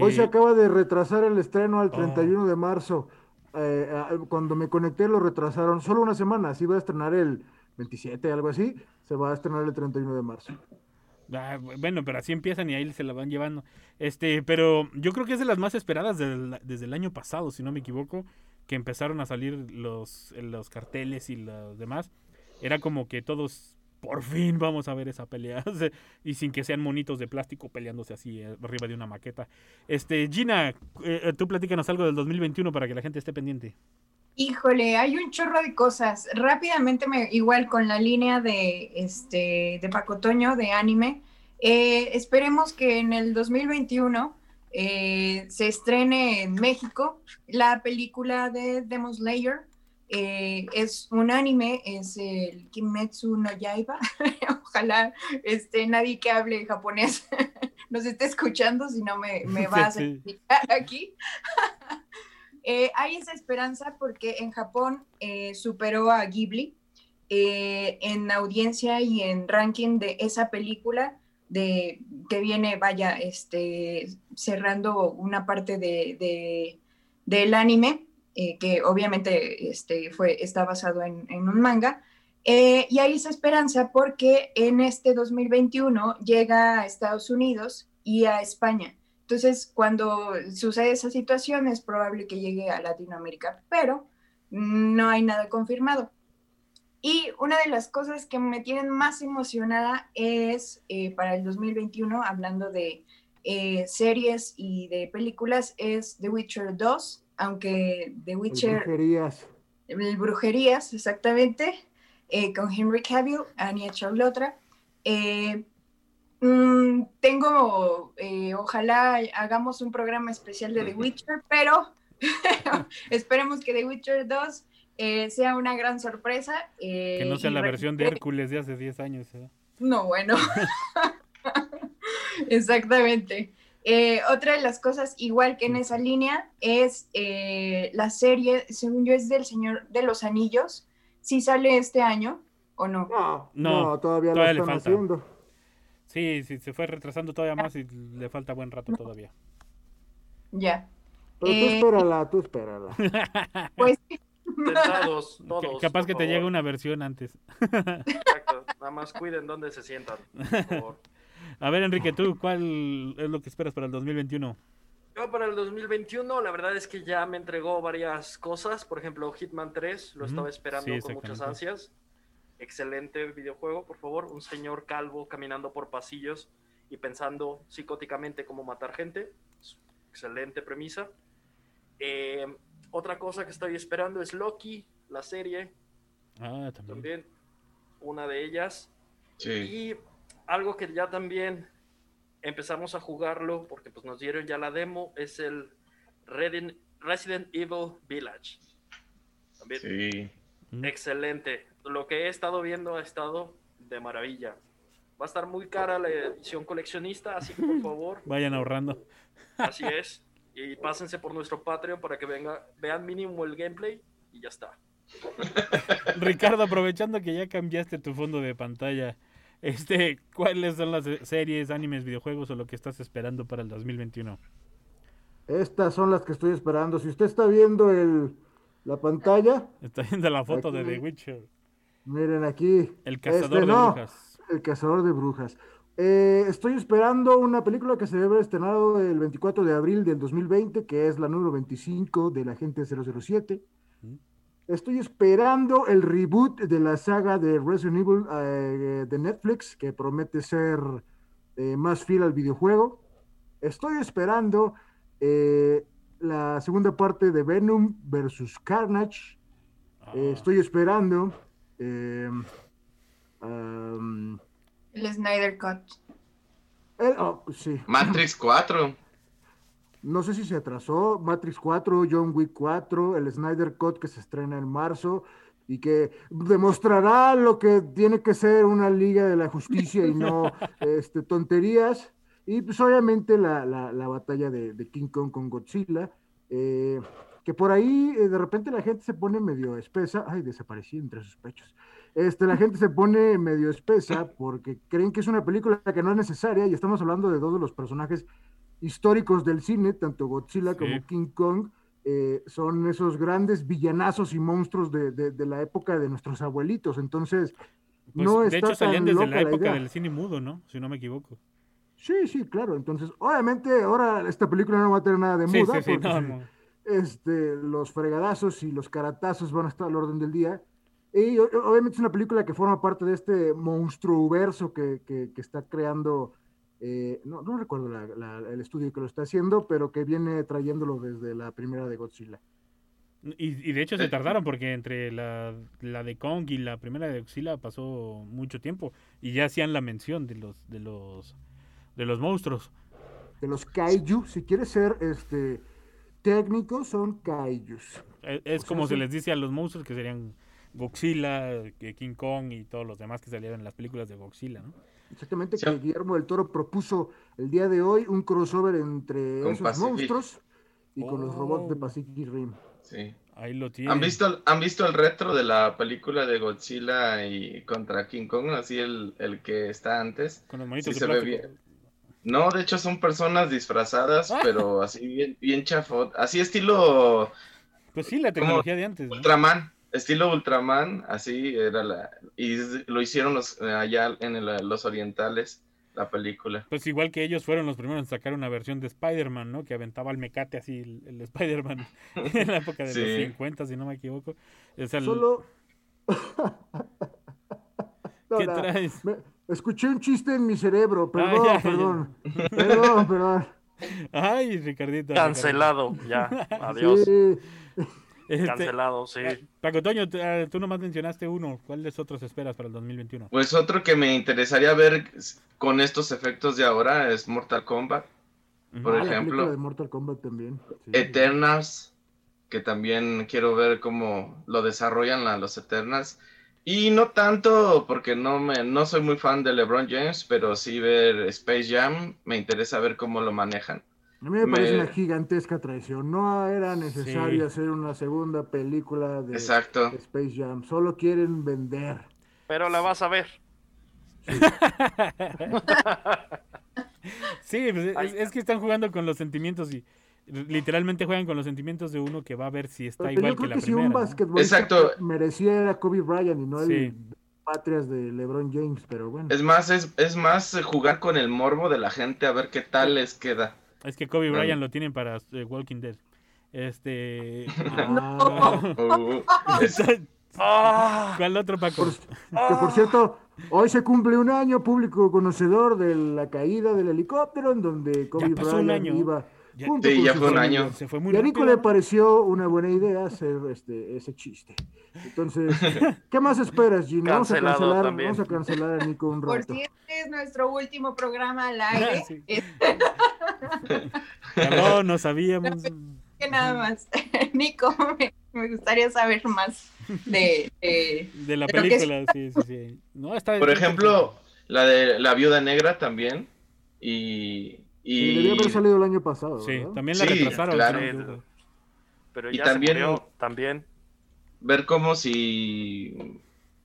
Hoy se Eh, acaba de retrasar el estreno al Oh. 31 de marzo. Eh, ah, cuando me conecté lo retrasaron solo una semana. Así va a estrenar el 27, algo así. Se va a estrenar el 31 de marzo. Ah, bu- bueno, pero así empiezan y ahí se la van llevando. Este, pero yo creo que es de las más esperadas desde el año pasado, si no me equivoco, que empezaron a salir los, los carteles y los demás. Era como que todos, por fin vamos a ver esa pelea. Y sin que sean monitos de plástico peleándose así eh, arriba de una maqueta. Este, Gina, eh, tú platícanos algo del 2021 para que la gente esté pendiente. Híjole, hay un chorro de cosas. Rápidamente, me, igual con la línea de, este, de Paco Toño, de anime, eh, esperemos que en el 2021 eh, se estrene en México la película de Demon Slayer. Eh, es un anime, es el Kimetsu no Yaiba. Ojalá este, nadie que hable japonés nos esté escuchando, si no me, me va a Sí, sí. certificar aquí. Eh, hay esa esperanza porque en Japón eh, superó a Ghibli en audiencia y en ranking de esa película de que viene, vaya, este, cerrando una parte de, de- del anime, eh, que obviamente este, fue, está basado en, un manga. Eh, y hay esa esperanza porque en este 2021 llega a Estados Unidos y a España. Entonces, cuando sucede esa situación, es probable que llegue a Latinoamérica, pero no hay nada confirmado. Y una de las cosas que me tienen más emocionada es eh, para el 2021, hablando de series y de películas, es The Witcher 2, aunque The El Witcher... Brujerías. El Brujerías, exactamente, eh, con Henry Cavill, Anya Charlotra. Eh, mm, tengo, eh, ojalá hagamos un programa especial de The Witcher, pero esperemos que The Witcher 2 eh, sea una gran sorpresa. eh, Que no sea la versión de Hércules de hace 10 años. ¿eh? no, bueno. Exactamente. Eh, otra de las cosas, igual que en esa línea, es eh, la serie, según yo, es del Señor de los Anillos. Si sale este año o no. No, No, no, todavía, todavía le lo están falta. haciendo. Sí, sí, se fue retrasando todavía más y le falta buen rato todavía. Ya. Pero tú Eh, espérala, tú espérala. Pues Tentados, todos. Capaz que te llegue una versión antes. Exacto. Nada más cuiden dónde se sientan. Por favor. A ver, Enrique, ¿tú cuál es lo que esperas para el 2021? Yo para el 2021, la verdad es que ya me entregó varias cosas. Por ejemplo, Hitman 3, lo Ujú. estaba esperando Sí, con muchas ansias. Excelente videojuego, por favor. Un señor calvo caminando por pasillos y pensando psicóticamente cómo matar gente. Excelente premisa. Eh, otra cosa que estoy esperando es Loki, la serie, Ah, también. también una de ellas. Sí. Y algo que ya también empezamos a jugarlo, porque pues nos dieron ya la demo, es el Resident, Resident Evil Village. También Sí. excelente. Lo que he estado viendo ha estado de maravilla. Va a estar muy cara la edición coleccionista, así que por favor, Vayan ahorrando. así es. Y pásense por nuestro Patreon para que venga, vean mínimo el gameplay y ya está. Ricardo, aprovechando que ya cambiaste tu fondo de pantalla, este, ¿cuáles son las series, animes, videojuegos o lo que estás esperando para el 2021? Estas son las que estoy esperando. Si usted está viendo el, la pantalla, Está viendo la foto de. The Witcher. miren aquí. El cazador Este, de no, brujas. El cazador de brujas. Eh, estoy esperando una película que se debe haber estrenado el 24 de abril del 2020, que es la número 25 de la Agente 007. Estoy esperando el reboot de la saga de Resident Evil eh, de Netflix, que promete ser eh, más fiel al videojuego. Estoy esperando eh, la segunda parte de Venom versus Carnage. Eh, estoy esperando. eh, el Snyder Cut. el- oh, sí. Matrix 4. No sé si se atrasó. Matrix 4, John Wick 4, el Snyder Cut que se estrena en marzo. y que demostrará lo que tiene que ser una liga de la justicia y no este, tonterías. Y pues obviamente la, la, batalla de, King Kong con Godzilla, eh, que por ahí eh, de repente la gente se pone medio espesa, ay, desaparecí entre sus pechos. Este, la gente se pone medio espesa porque creen que es una película que no es necesaria y estamos hablando de dos de los personajes históricos del cine, tanto Godzilla como King Kong, eh, son esos grandes villanazos y monstruos de, la época de nuestros abuelitos. Entonces, pues, no de hecho, salían desde la época del cine mudo, ¿no? Si no me equivoco. Sí, sí, claro. Entonces, obviamente, ahora esta película no va a tener nada de muda. porque, Este, los fregadazos y los caratazos van a estar al orden del día. Y obviamente es una película que forma parte de este monstruo que, que, que está creando eh, no, no, recuerdo el estudio que lo está haciendo, pero que viene trayéndolo desde la primera de Godzilla. Y, de hecho se tardaron porque entre la, de Kong y la primera de Godzilla pasó mucho tiempo y ya hacían la mención de los de los de los monstruos. De los kaiju, si quieres ser este técnicos son kaijus. E, es, como se les dice a los monstruos que serían Godzilla, King Kong y todos los demás que salieron en las películas de Godzilla, ¿no? Exactamente, que Guillermo del Toro propuso el día de hoy un crossover entre esos monstruos y con los robots de Pacific Rim. Sí. Ahí lo tienen. ¿Han visto, ¿Han visto el retro de la película de Godzilla y contra King Kong? Así el, el que está antes. Con los sí se ve bien. No, de hecho son personas disfrazadas, ah. pero así bien, bien chafot. Así estilo. Pues sí, la tecnología de antes. Ultraman estilo Ultraman, así era la. Y lo hicieron los, allá en los orientales, la película. Pues igual que ellos fueron los primeros en sacar una versión de Spider-Man, ¿no? Que aventaba el mecate así, el, Spider-Man, en la época de los 50, si no me equivoco. Solo. ¿Qué traes? Escuché un chiste en mi cerebro, perdón, perdón. Perdón, perdón. Ay, Ricardito. Cancelado, ya. Adiós. Este, Cancelado, sí. Eh, Paco Toño, eh, tú nomás mencionaste uno. ¿Cuáles otros esperas para el 2021? Pues otro que me interesaría ver con estos efectos de ahora es Mortal Kombat. Por ah, ejemplo. de Mortal Kombat también. Eternals, que también quiero ver cómo lo desarrollan los Eternals. Y no tanto porque no me no soy muy fan de LeBron James, pero sí ver Space Jam, me interesa ver cómo lo manejan. A mí me, parece una gigantesca traición. No era necesario hacer una segunda película de Space Jam. Solo quieren vender. Pero la vas a ver. Sí, pues, es, que están jugando con los sentimientos y literalmente juegan con los sentimientos de uno que va a ver si está igual que, la primera. Si un basquetbolista Exacto. Kobe Bryant y no el patrias de LeBron James, pero bueno. Es más, es, es más jugar con el morbo de la gente a ver qué tal les queda. Es que Kobe Bryant lo tienen para eh, Walking Dead. Este. Ah. ¿Cuál otro, Paco? que por cierto, hoy se cumple un año público conocedor de la caída del helicóptero en donde Kobe Bryant iba. Ya, sí, ya fue un año. Se fue muy y a Nico le pareció una buena idea hacer este, ese chiste. Entonces, ¿qué más esperas, Gino? Vamos a, cancelar, vamos a cancelar a Nico un rato. Por si este es nuestro último programa al aire. no, no sabíamos. Que nada más. Nico, me, gustaría saber más de, de, la película. Sí, sí, sí. No, está Por ejemplo, la de La Viuda Negra también. Y y... debió haber salido el año pasado. Sí, también la retrasaron. Pero ya y también, también. Ver cómo si.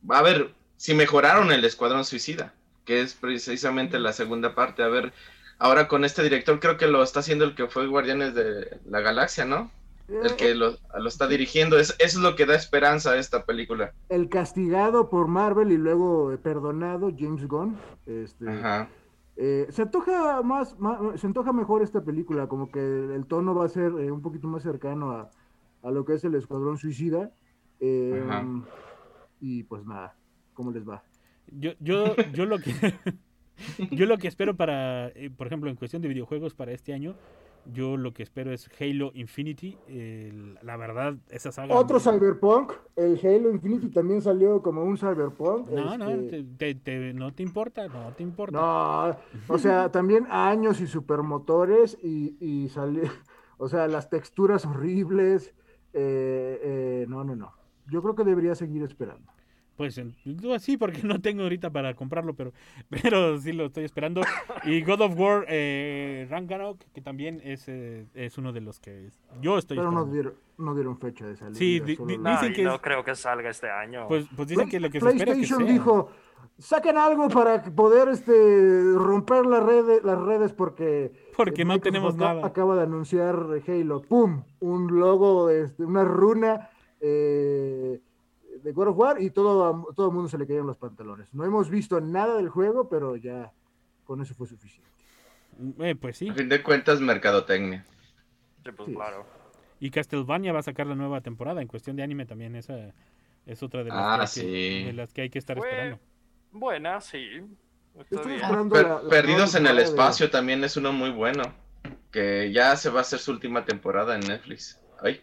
A ver, si mejoraron el Escuadrón Suicida, que es precisamente la segunda parte. A ver, ahora con este director creo que lo está haciendo el que fue Guardianes de la Galaxia, ¿no? El que lo, lo está dirigiendo. Es, eso es lo que da esperanza a esta película. El castigado por Marvel y luego perdonado, James Gunn. Este, Ajá eh, se antoja más, se antoja mejor esta película, como que el tono va a ser eh, un poquito más cercano a, a, lo que es el Escuadrón Suicida. Eh, y pues nada, ¿cómo les va? Yo, yo, yo lo que yo lo que espero para, por ejemplo, en cuestión de videojuegos para este año, yo lo que espero es Halo Infinity. la verdad, esa saga. Otro Cyberpunk. El Halo Infinity también salió como un Cyberpunk. No, no, este te, no te importa, no te importa. No, o sea, también años y supermotores y, y salió. O sea, las texturas horribles. Eh, eh, no, no, no. Yo creo que debería seguir esperando. Pues sí, porque no tengo ahorita para comprarlo, pero, pero sí lo estoy esperando. Y God of War eh, Ragnarok, que también es, eh, es uno de los que yo estoy pero esperando. no dieron, no dieron fecha de salida. Sí, di- di- la- No, Dicen que no es- creo que salga este año. Pues, pues dicen que lo que se espera es que PlayStation sea. dijo, saquen algo para poder este romper las redes, las redes porque Porque eh, no tenemos nada. Acaba de anunciar Halo, pum, un logo, este, una runa eh, de God of War y todo todo el mundo se le caían los pantalones. No hemos visto nada del juego, pero ya con eso fue suficiente. Eh, pues sí. A fin de cuentas, mercadotecnia. Sí, pues Sí. claro. Y Castlevania va a sacar la nueva temporada. En cuestión de anime también esa es otra de las, Ah, que, hay que, sí. de las que hay que estar Fue esperando. buena, sí. Estoy esperando Per- la- la Perdidos en el de- espacio también es uno muy bueno. Que ya se va a hacer su última temporada en Netflix. Ay,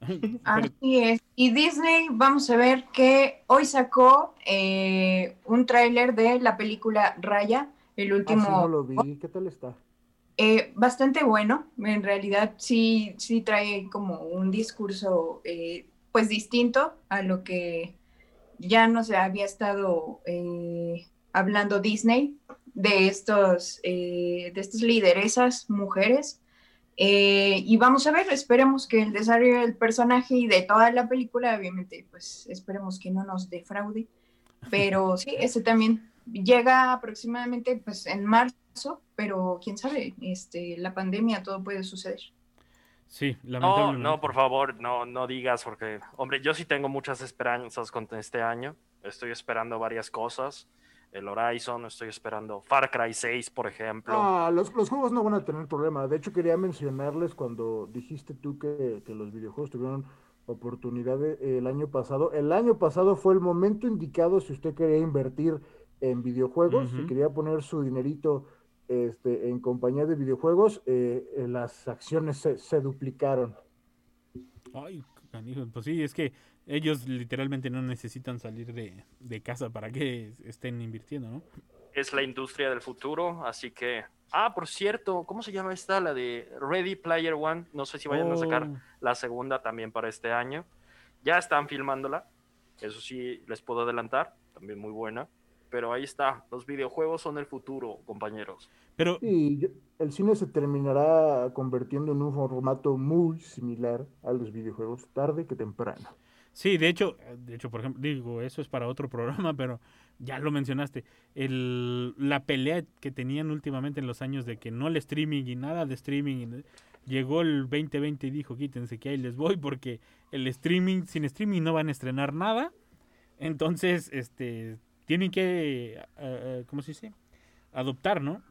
Así es. Y Disney, vamos a ver que hoy sacó eh, un tráiler de la película Raya, el Ah, último. sí, no lo vi. ¿Qué tal está? Eh, bastante bueno, en realidad sí, sí trae como un discurso eh, pues distinto a lo que ya no se había estado eh, hablando Disney de estos eh, de estas lideresas mujeres Eh, y vamos a ver, esperemos que el desarrollo del personaje y de toda la película, obviamente, pues esperemos que no nos defraude, pero sí, ese también llega aproximadamente pues en marzo, pero quién sabe, este, la pandemia, todo puede suceder. Sí, No, lamentablemente. no, por favor, no, no digas, porque, hombre, yo sí tengo muchas esperanzas con este año. Estoy esperando varias cosas. El Horizon, estoy esperando Far Cry 6, por ejemplo. Ah, los, los juegos no van a tener problema. De hecho, quería mencionarles cuando dijiste tú que, que los videojuegos tuvieron oportunidad de- el año pasado. El año pasado fue el momento indicado si usted quería invertir en videojuegos, si quería poner su dinerito este, en compañía de videojuegos, eh, eh, las acciones se, se duplicaron. Ay, canijo, pues sí, es que ellos literalmente no necesitan salir de, de casa para que estén invirtiendo, ¿no? Es la industria del futuro, así que... Ah, por cierto, ¿cómo se llama esta? La de Ready Player One. No sé si vayan a sacar Oh. la segunda también para este año. Ya están filmándola. Eso sí, les puedo adelantar. También muy buena. Pero ahí está. Los videojuegos son el futuro, compañeros. Pero Y yo- el cine se terminará convirtiendo en un formato muy similar a los videojuegos tarde que temprano. Sí, de hecho, de hecho, por ejemplo, digo, eso es para otro programa, pero ya lo mencionaste. El, la pelea que tenían últimamente en los años de que no el streaming y nada de streaming. Llegó el 2020 y dijo, quítense que ahí les voy porque el streaming, sin streaming no van a estrenar nada. Entonces, este, tienen que, eh, eh, ¿cómo se dice? Adoptar, ¿no?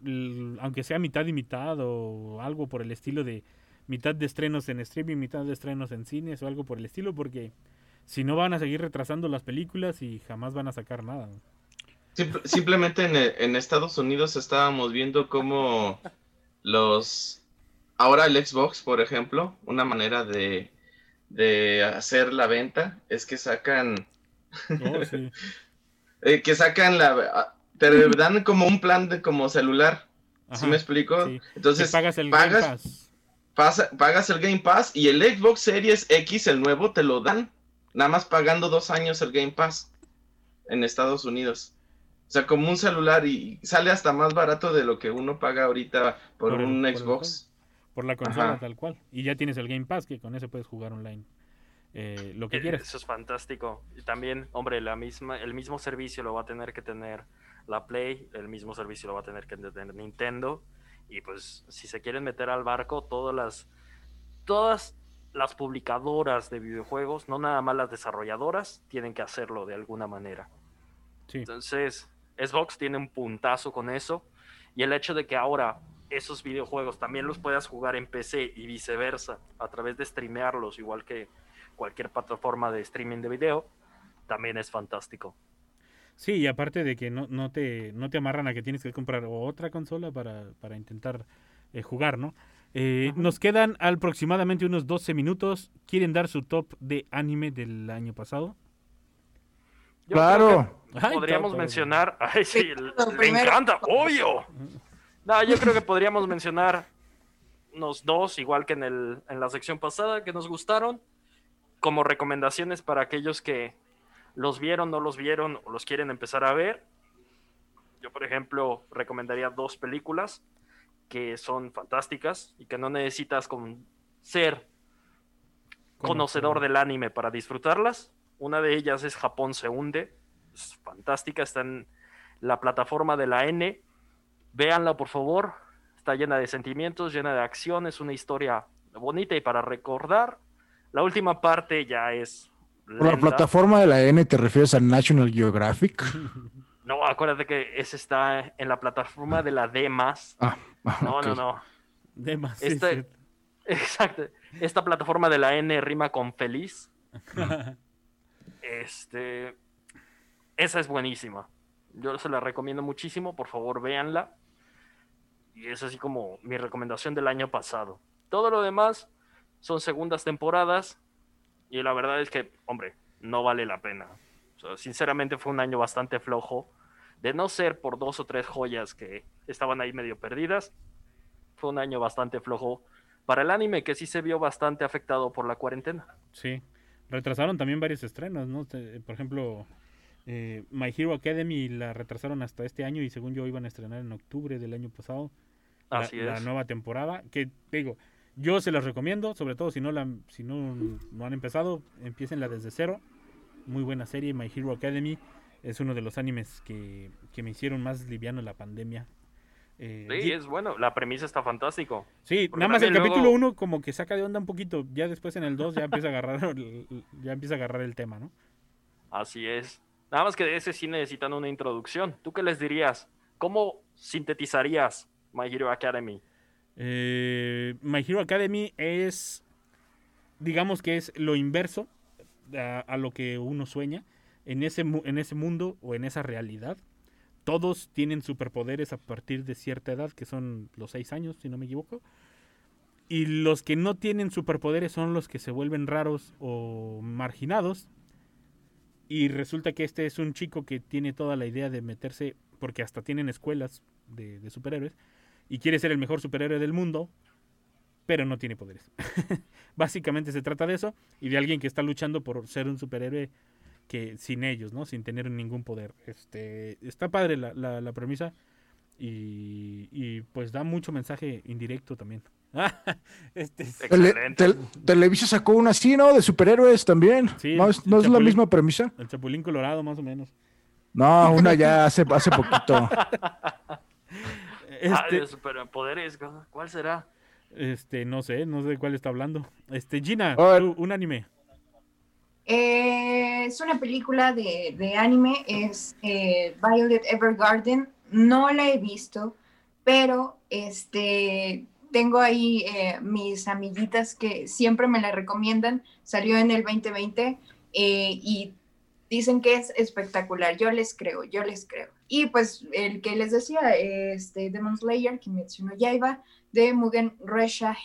Aunque sea mitad y mitad o algo por el estilo de mitad de estrenos en streaming, mitad de estrenos en cines o algo por el estilo, porque si no van a seguir retrasando las películas y jamás van a sacar nada. Simple- simplemente en, en Estados Unidos estábamos viendo cómo los... Ahora el Xbox, por ejemplo, una manera de, de hacer la venta es que sacan... Oh, sí. eh, que sacan la... ah, Te dan como un plan de como celular. ¿Sí Ajá, me explico? sí. Entonces, pagas el Game pagas, Pass. pasa- pagas el Game Pass y el Xbox Series X, el nuevo, te lo dan. Nada más pagando dos años el Game Pass en Estados Unidos. O sea, como un celular y sale hasta más barato de lo que uno paga ahorita por, Por el- un por el Xbox. Por la consola Ajá. tal cual. Y ya tienes el Game Pass, que con eso puedes jugar online. eh, lo que Eh, quieras. Eso es fantástico. Y también, hombre, la misma, el mismo servicio lo va a tener que tener la Play, el mismo servicio lo va a tener que tener Nintendo. Y pues, si se quieren meter al barco, todas las, todas las publicadoras de videojuegos, no nada más las desarrolladoras, tienen que hacerlo de alguna manera. Sí. Entonces, Xbox tiene un puntazo con eso. Y el hecho de que ahora esos videojuegos también los puedas jugar en PC y viceversa, a través de streamearlos, igual que cualquier plataforma de streaming de video, también es fantástico. Sí, y aparte de que no, no, te, no te amarran a que tienes que comprar otra consola para, para intentar eh, jugar, ¿no? Eh, nos quedan aproximadamente unos 12 minutos. ¿Quieren dar su top de anime del año pasado? Yo Claro. Ay, podríamos mencionar. Ay, sí, le, Lo le primero. encanta, obvio. No, yo creo que podríamos mencionar unos dos, igual que en, el, en la sección pasada, que nos gustaron. como recomendaciones para aquellos que los vieron, no los vieron o los quieren empezar a ver. Yo, por ejemplo, recomendaría dos películas que son fantásticas y que no necesitas con ser conocedor del anime para disfrutarlas. Una de ellas es Japón se hunde. Es fantástica, está en la plataforma de la N. Véanla, por favor. Está llena de sentimientos, llena de acción, es una historia bonita y para recordar. La última parte ya es. Por la plataforma de la N te refieres a National Geographic. No, acuérdate que ese está en la plataforma de la D Ah, no, no, no. D. Esta, exacto. Esta plataforma de la N rima con feliz. este. Esa es buenísima. Yo se la recomiendo muchísimo. Por favor, véanla. Y es así como mi recomendación del año pasado. Todo lo demás son segundas temporadas. Y la verdad es que, hombre, no vale la pena. sinceramente fue un año bastante flojo de no ser por dos o tres joyas que estaban ahí medio perdidas, fue un año bastante flojo para el anime que sí se vio bastante afectado por la cuarentena. Sí, retrasaron también varios estrenos, ¿no? Por ejemplo, eh, My Hero Academy la retrasaron hasta este año y según yo iban a estrenar en octubre del año pasado. Así la, la nueva temporada, que digo, yo se las recomiendo, sobre todo si no la si no, no han empezado, empiecenla desde cero. Muy buena serie, My Hero Academy es uno de los animes que, me hicieron más liviano la pandemia. Eh, sí, es bueno, la premisa está fantástico. Sí, nada más el capítulo 1 como que saca de onda un poquito, ya después en el 2 ya empieza a agarrar ya empieza a agarrar el tema, ¿no? Así es. Nada más que de ese sí necesitan una introducción. ¿Tú qué les dirías? ¿Cómo sintetizarías My Hero Academy? Eh, My Hero Academy es, digamos que es lo inverso a lo que uno sueña en ese, en ese mundo o en esa realidad, todos tienen superpoderes a partir de cierta edad, que son los seis años, si no me equivoco. Y los que no tienen superpoderes son los que se vuelven raros o marginados. Y resulta que este es un chico que tiene toda la idea de meterse, porque hasta tienen escuelas de, de superhéroes, y quiere ser el mejor superhéroe del mundo, pero no tiene poderes. Básicamente se trata de eso, y de alguien que está luchando por ser un superhéroe que sin ellos, ¿no? Sin tener ningún poder. Este, está padre la, la, premisa y, pues da mucho mensaje indirecto también. este, Televisa sacó una así, ¿no? De superhéroes también. ¿No, es, la misma premisa? El Chapulín Colorado, más o menos. No, una ya hace, hace poquito. este, ah, de superpoderes, ¿cuál será? Este, no sé, no sé de cuál está hablando. Este, Gina, un anime. Eh, es una película de, anime, es eh, Violet Evergarden. No la he visto, pero este, tengo ahí eh, mis amiguitas que siempre me la recomiendan. Salió en el 2020 y dicen que es espectacular. Yo les creo, yo les creo. Y pues el que les decía, este Demon Slayer, Kimetsu no Yaiba, de Mugen Resha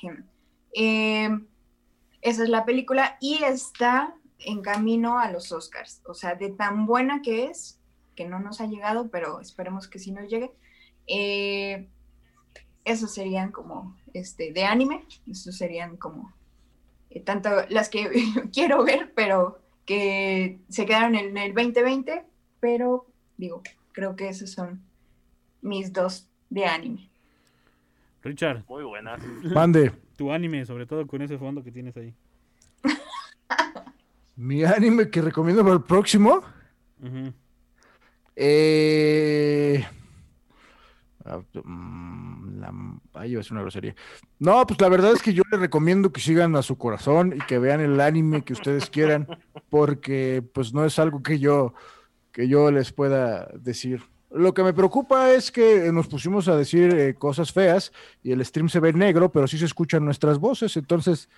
esa es la película y está en camino a los Oscars. O sea, de tan buena que es, que no nos ha llegado, pero esperemos que sí nos llegue. Eh, esos serían como este de anime, esos serían como eh, tanto las que quiero ver, pero que se quedaron en el 2020, pero digo, creo que esos son mis dos de anime. Richard. Muy buenas. Mande. Tu anime, sobre todo con ese fondo que tienes ahí. Mi anime que recomiendo para el próximo. eh... Ah, mm, la... Ay, una grosería. No, pues la verdad es que yo les recomiendo que sigan a su corazón y que vean el anime que ustedes quieran, porque pues no es algo que yo, que yo les pueda decir. Lo que me preocupa es que nos pusimos a decir eh, cosas feas y el stream se ve negro, pero sí se escuchan nuestras voces, entonces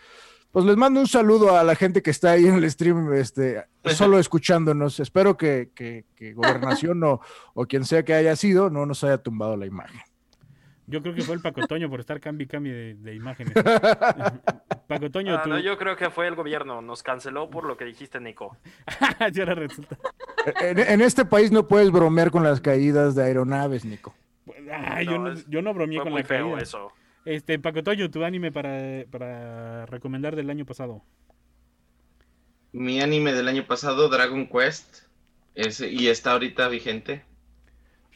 pues les mando un saludo a la gente que está ahí en el stream, este, solo escuchándonos. Espero que, Gobernación o, o, quien sea que haya sido no nos haya tumbado la imagen. Yo creo que fue el Paco Toño por estar cambio y cambio de, imágenes. Paco Toño, ah, yo creo que fue el gobierno. Nos canceló por lo que dijiste, Nico. ya resulta. En, este país no puedes bromear con las caídas de aeronaves, Nico. yo, no, yo no bromeé con la caída. Eso. Este, Paco Toyo, tu anime para, para recomendar del año pasado. mi anime del año pasado, Dragon Quest, ese, y está ahorita vigente.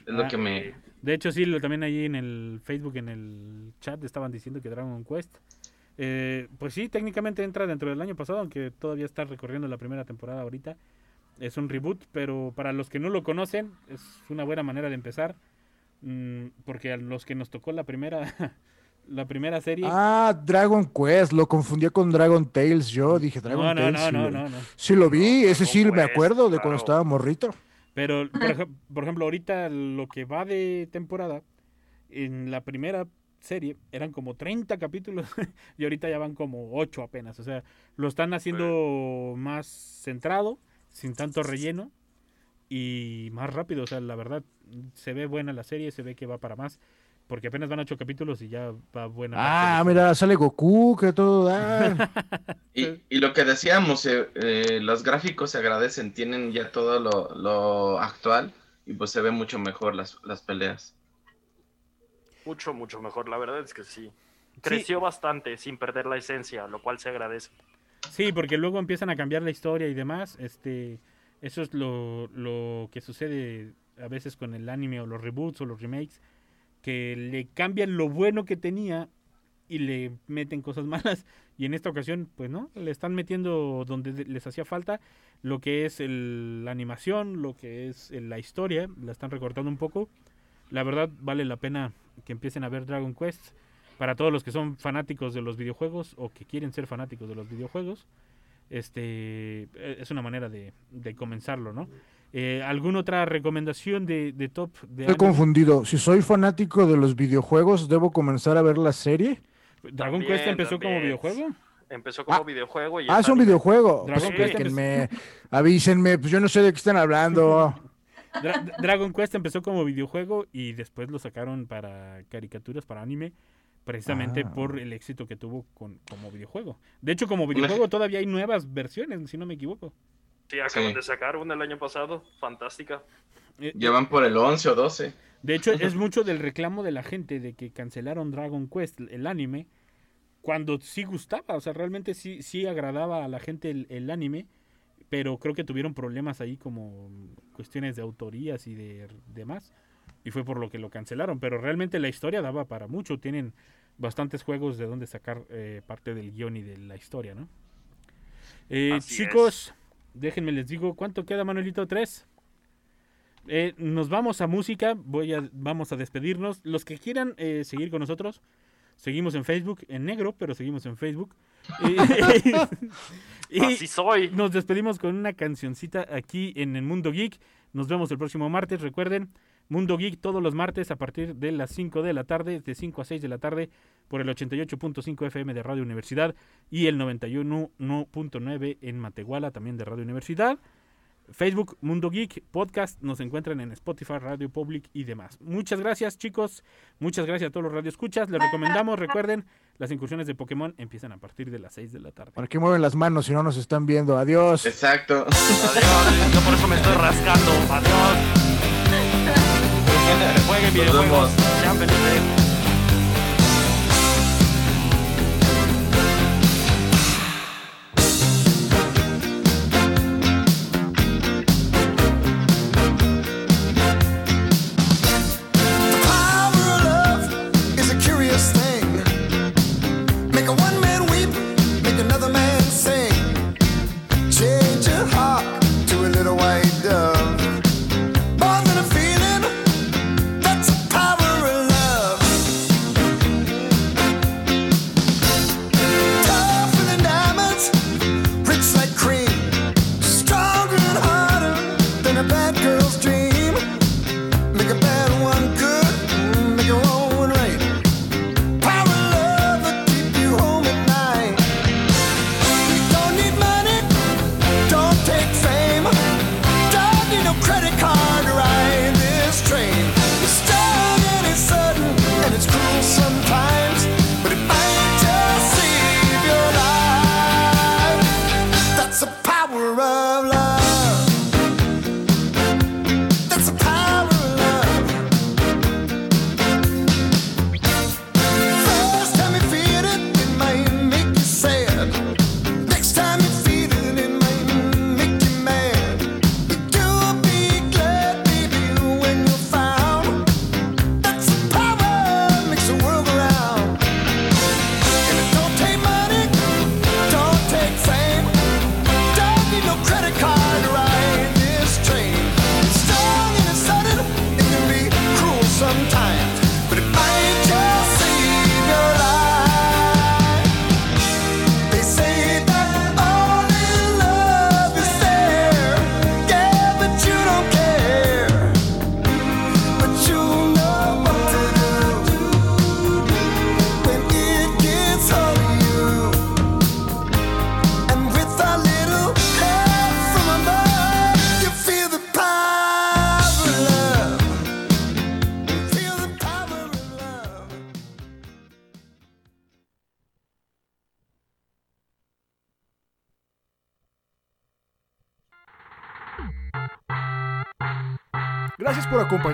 Es lo Ah, que me... De hecho, sí, lo, también ahí en el Facebook, en el chat, estaban diciendo que Dragon Quest. eh, pues sí, técnicamente entra dentro del año pasado, aunque todavía está recorriendo la primera temporada ahorita. Es un reboot, pero para los que no lo conocen, es una buena manera de empezar. mm, porque a los que nos tocó la primera, la primera serie. Ah, Dragon Quest, lo confundía con Dragon Tales. Yo dije Dragon No, no, Tales. no, sí no, lo- no, no. Sí lo vi, ese sí me acuerdo de cuando estaba morrito. Pero, por, ej- por ejemplo, ahorita lo que va de temporada, en la primera serie eran como 30 capítulos y ahorita ya van como 8 apenas. O sea, lo están haciendo más centrado, sin tanto relleno y más rápido. O sea, la verdad, se ve buena la serie, se ve que va para más. Porque apenas van 8 capítulos y ya va buena. Ah, mira, sale Goku, que todo da. Y, y lo que decíamos, eh, eh, los gráficos se agradecen, tienen ya todo lo, lo actual y pues se ven mucho mejor las, las peleas. Mucho, mucho mejor, la verdad es que sí. Creció bastante sin perder la esencia, lo cual se agradece. Sí, porque luego empiezan a cambiar la historia y demás. Este, eso es lo, lo que sucede a veces con el anime o los reboots o los remakes, que le cambian lo bueno que tenía y le meten cosas malas. Y en esta ocasión, pues no, le están metiendo donde de- les hacía falta lo que es la animación, lo que es la historia, la están recortando un poco. La verdad vale la pena que empiecen a ver Dragon Quest para todos los que son fanáticos de los videojuegos o que quieren ser fanáticos de los videojuegos. Este eh, es una manera de comenzarlo, ¿no? Eh, ¿Alguna otra recomendación de, de top de Estoy confundido. Si soy fanático de los videojuegos, ¿debo comenzar a ver la serie? ¿Dragon También, Quest empezó como videojuego? Empezó como videojuego y Ah, es un videojuego. Pues Dragon Quest explíquenme, avísenme, pues yo no sé de qué están hablando. Dra- Dragon Quest empezó como videojuego y después lo sacaron para caricaturas, para anime, precisamente Ah. por el éxito que tuvo con, como videojuego. De hecho, como videojuego todavía hay nuevas versiones, si no me equivoco. Sí, acaban Sí. de sacar una el año pasado, fantástica. Eh, Ya van por el 11 o 12. De hecho, es mucho del reclamo de la gente de que cancelaron Dragon Quest, el anime, cuando sí gustaba, o sea, realmente sí, sí agradaba a la gente el, el anime, pero creo que tuvieron problemas ahí como cuestiones de autorías y de demás, y fue por lo que lo cancelaron, pero realmente la historia daba para mucho, tienen bastantes juegos de donde sacar eh, parte del guion y de la historia, ¿no? Eh, chicos, déjenme les digo, ¿cuánto queda Manuelito? ¿Tres? Eh, nos vamos a música, voy a, vamos a despedirnos. Los que quieran eh, seguir con nosotros, seguimos en Facebook, en negro, pero seguimos en Facebook. Y, Así soy. nos despedimos con una cancioncita aquí en el Mundo Geek. Nos vemos el próximo martes. Recuerden, Mundo Geek todos los martes a partir de las 5 de la tarde, de 5 a 6 de la tarde, por el 88.5 FM de Radio Universidad y el 91.9 en Matehuala, también de Radio Universidad. Facebook, Mundo Geek, podcast, nos encuentran en Spotify, Radio Public y demás. Muchas gracias, chicos. Muchas gracias a todos los radioescuchas. Les recomendamos, recuerden, las incursiones de Pokémon empiezan a partir de las 6 de la tarde. ¿Para qué mueven las manos si no nos están viendo? Adiós. Exacto. Adiós, yo por eso me estoy rascando. Adiós. Jueguen videojuegos.